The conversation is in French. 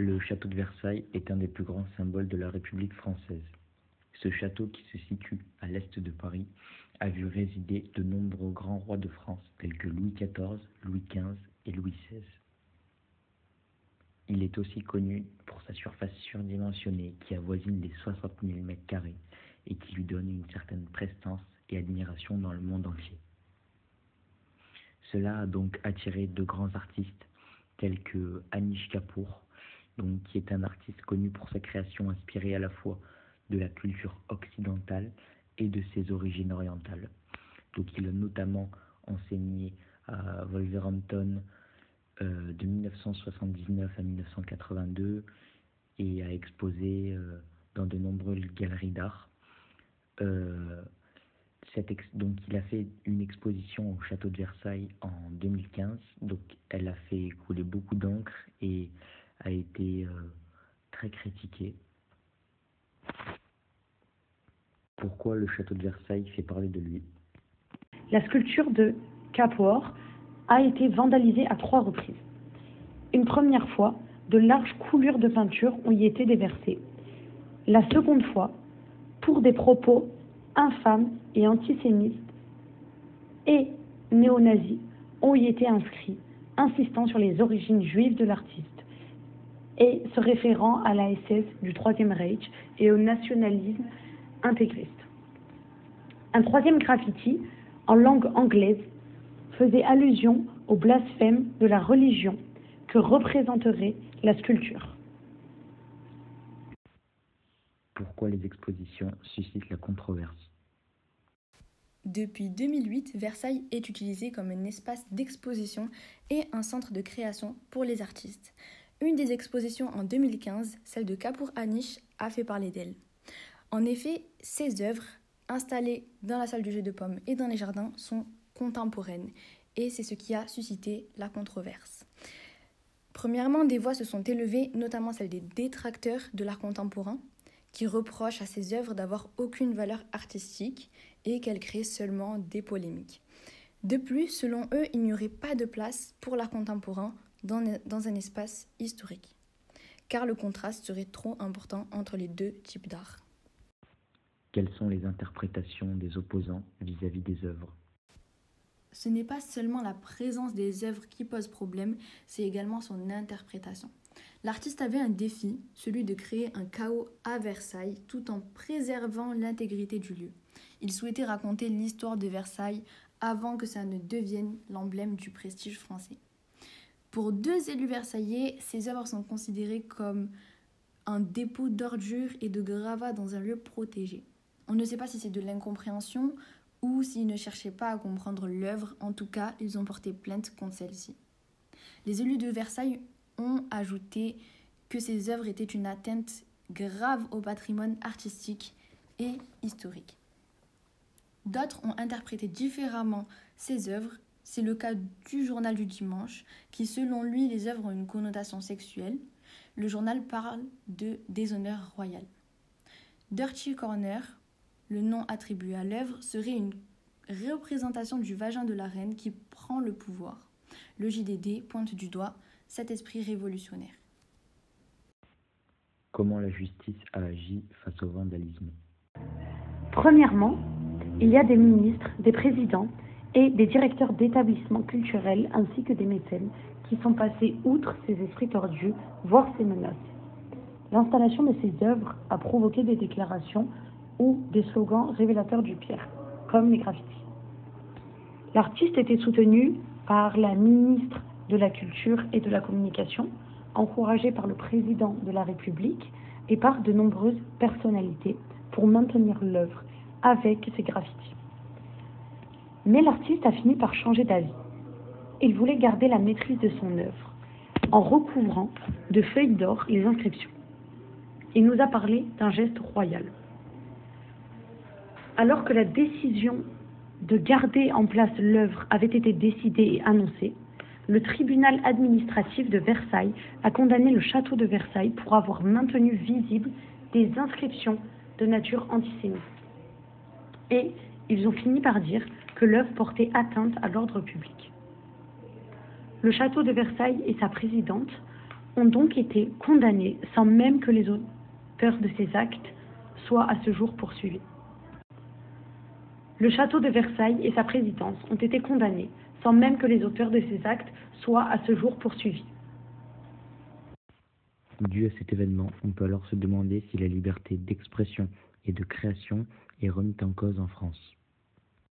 Le château de Versailles est un des plus grands symboles de la République française. Ce château, qui se situe à l'est de Paris, a vu résider de nombreux grands rois de France tels que Louis XIV, Louis XV et Louis XVI. Il est aussi connu pour sa surface surdimensionnée qui avoisine les 60 000 mètres carrés et qui lui donne une certaine prestance et admiration dans le monde entier. Cela a donc attiré de grands artistes tels que Anish Kapoor, donc, qui est un artiste connu pour sa création inspirée à la fois de la culture occidentale et de ses origines orientales. Donc il a notamment enseigné à Wolverhampton euh, de 1979 à 1982 et a exposé euh, dans de nombreuses galeries d'art. Euh, donc il a fait une exposition au château de Versailles en 2015, donc elle a fait couler beaucoup d'encre et a été euh, très critiqué. Pourquoi le château de Versailles fait parler de lui? La sculpture de Capor a été vandalisée à trois reprises. Une première fois, de larges coulures de peinture ont y été déversées. La seconde fois, pour des propos infâmes et antisémites et néo-nazis ont y été inscrits, insistant sur les origines juives de l'artiste et se référant à la SS du Troisième Reich et au nationalisme intégriste. Un troisième graffiti, en langue anglaise, faisait allusion au blasphème de la religion que représenterait la sculpture. Pourquoi les expositions suscitent la controverse? Depuis 2008, Versailles est utilisé comme un espace d'exposition et un centre de création pour les artistes. Une des expositions en 2015, celle de Kapoor Anish, a fait parler d'elle. En effet, ses œuvres, installées dans la salle du jeu de pommes et dans les jardins, sont contemporaines, et c'est ce qui a suscité la controverse. Premièrement, des voix se sont élevées, notamment celles des détracteurs de l'art contemporain, qui reprochent à ces œuvres d'avoir aucune valeur artistique et qu'elles créent seulement des polémiques. De plus, selon eux, il n'y aurait pas de place pour l'art contemporain dans, un espace historique, car le contraste serait trop important entre les deux types d'art. Quelles sont les interprétations des opposants vis-à-vis des œuvres? Ce n'est pas seulement la présence des œuvres qui pose problème, c'est également son interprétation. L'artiste avait un défi, celui de créer un chaos à Versailles tout en préservant l'intégrité du lieu. Il souhaitait raconter l'histoire de Versailles avant que ça ne devienne l'emblème du prestige français. Pour deux élus versaillais, ces œuvres sont considérées comme un dépôt d'ordures et de gravats dans un lieu protégé. On ne sait pas si c'est de l'incompréhension ou s'ils ne cherchaient pas à comprendre l'œuvre. En tout cas, ils ont porté plainte contre celle-ci. Les élus de Versailles ont ajouté que ces œuvres étaient une atteinte grave au patrimoine artistique et historique. D'autres ont interprété différemment ces œuvres c'est le cas du journal du dimanche, qui selon lui les œuvres ont une connotation sexuelle. Le journal parle de déshonneur royal. Dirty Corner, le nom attribué à l'œuvre, serait une représentation du vagin de la reine qui prend le pouvoir. Le JDD pointe du doigt cet esprit révolutionnaire. Comment la justice a agi face au vandalisme? Premièrement, il y a des ministres, des présidents et des directeurs d'établissements culturels ainsi que des mécènes qui sont passés outre ces esprits tordus, voire ces menaces. L'installation de ces œuvres a provoqué des déclarations ou des slogans révélateurs du pire, comme les graffitis. L'artiste était soutenu par la ministre de la Culture et de la Communication, encouragé par le président de la République et par de nombreuses personnalités pour maintenir l'œuvre avec ces graffitis. Mais l'artiste a fini par changer d'avis. Il voulait garder la maîtrise de son œuvre en recouvrant de feuilles d'or les inscriptions. Il nous a parlé d'un geste royal. Alors que la décision de garder en place l'œuvre avait été décidée et annoncée, le tribunal administratif de Versailles a condamné le château de Versailles pour avoir maintenu visibles des inscriptions de nature antisémite. Et ils ont fini par dire que l'œuvre portait atteinte à l'ordre public. Le château de Versailles et sa présidente ont donc été condamnés sans même que les auteurs de ces actes soient à ce jour poursuivis. Le château de Versailles et sa présidence ont été condamnés sans même que les auteurs de ces actes soient à ce jour poursuivis. Dû à cet événement, on peut alors se demander si la liberté d'expression et de création est remise en cause en France.